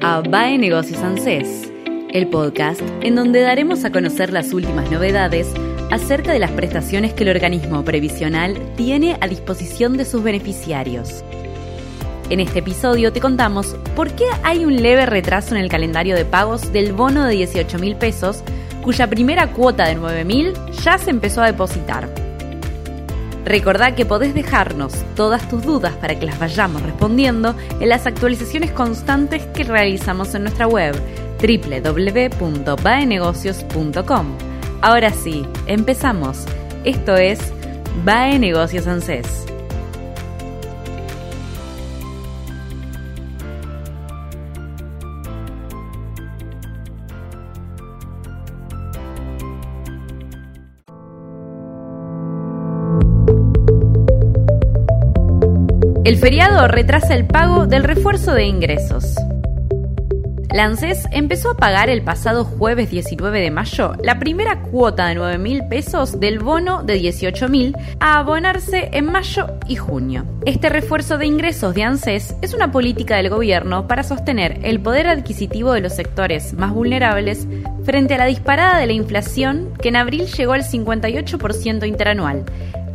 a BAE Negocios ANSES, el podcast en donde daremos a conocer las últimas novedades acerca de las prestaciones que el organismo previsional tiene a disposición de sus beneficiarios. En este episodio te contamos por qué hay un leve retraso en el calendario de pagos del bono de 18 mil pesos, cuya primera cuota de 9 mil ya se empezó a depositar. Recordá que podés dejarnos todas tus dudas para que las vayamos respondiendo en las actualizaciones constantes que realizamos en nuestra web www.baenegocios.com. Ahora sí, empezamos. Esto es Bae Negocios ANSES. El feriado retrasa el pago del refuerzo de ingresos. La ANSES empezó a pagar el pasado jueves 19 de mayo la primera cuota de 9 mil pesos del bono de 18 mil a abonarse en mayo y junio. Este refuerzo de ingresos de ANSES es una política del gobierno para sostener el poder adquisitivo de los sectores más vulnerables frente a la disparada de la inflación que en abril llegó al 58% interanual,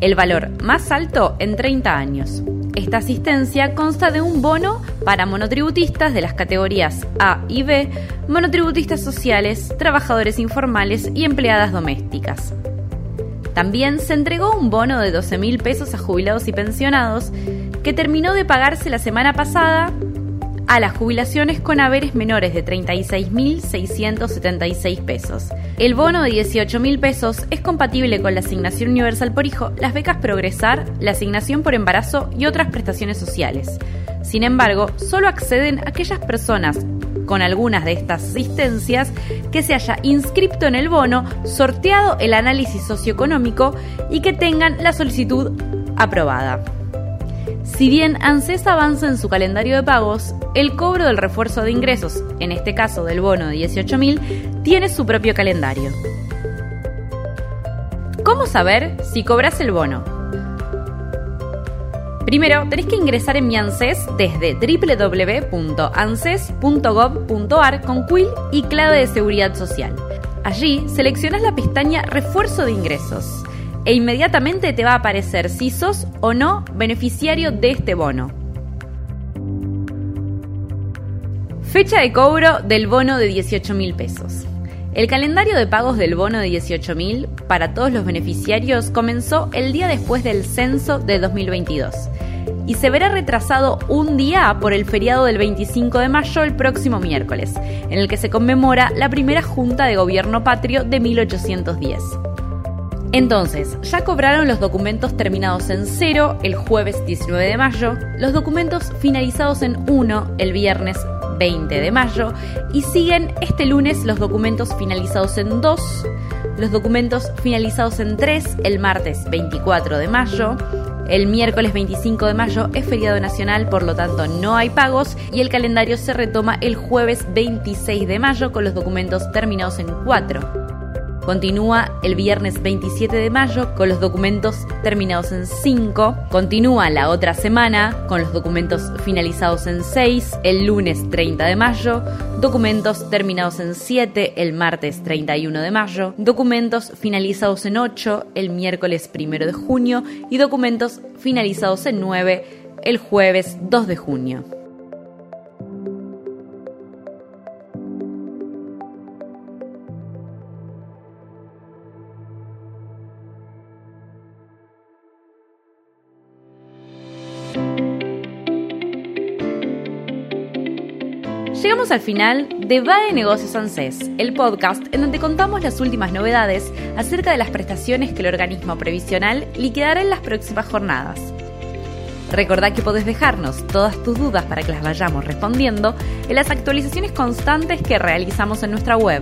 el valor más alto en 30 años. Esta asistencia consta de un bono para monotributistas de las categorías A y B, monotributistas sociales, trabajadores informales y empleadas domésticas. También se entregó un bono de 12 mil pesos a jubilados y pensionados que terminó de pagarse la semana pasada a las jubilaciones con haberes menores de 36.676 pesos. El bono de 18.000 pesos es compatible con la asignación universal por hijo, las becas Progresar, la asignación por embarazo y otras prestaciones sociales. Sin embargo, solo acceden aquellas personas con algunas de estas asistencias que se haya inscrito en el bono, sorteado el análisis socioeconómico y que tengan la solicitud aprobada. Si bien ANSES avanza en su calendario de pagos, el cobro del refuerzo de ingresos, en este caso del bono de 18.000, tiene su propio calendario. ¿Cómo saber si cobras el bono? Primero, tenés que ingresar en mi ANSES desde www.anses.gov.ar con quill y clave de seguridad social. Allí seleccionas la pestaña Refuerzo de ingresos e inmediatamente te va a aparecer si sos o no beneficiario de este bono. Fecha de cobro del bono de 18 mil pesos. El calendario de pagos del bono de 18 mil para todos los beneficiarios comenzó el día después del censo de 2022 y se verá retrasado un día por el feriado del 25 de mayo el próximo miércoles, en el que se conmemora la primera Junta de Gobierno Patrio de 1810. Entonces, ya cobraron los documentos terminados en 0 el jueves 19 de mayo, los documentos finalizados en 1 el viernes 20 de mayo y siguen este lunes los documentos finalizados en 2, los documentos finalizados en 3 el martes 24 de mayo, el miércoles 25 de mayo es feriado nacional, por lo tanto no hay pagos y el calendario se retoma el jueves 26 de mayo con los documentos terminados en 4. Continúa el viernes 27 de mayo con los documentos terminados en 5. Continúa la otra semana con los documentos finalizados en 6 el lunes 30 de mayo. Documentos terminados en 7 el martes 31 de mayo. Documentos finalizados en 8 el miércoles 1 de junio. Y documentos finalizados en 9 el jueves 2 de junio. Llegamos al final de VAE Negocios ANSES, el podcast en donde contamos las últimas novedades acerca de las prestaciones que el organismo previsional liquidará en las próximas jornadas. Recordá que podés dejarnos todas tus dudas para que las vayamos respondiendo en las actualizaciones constantes que realizamos en nuestra web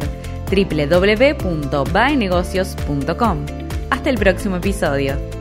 www.baenegocios.com. Hasta el próximo episodio.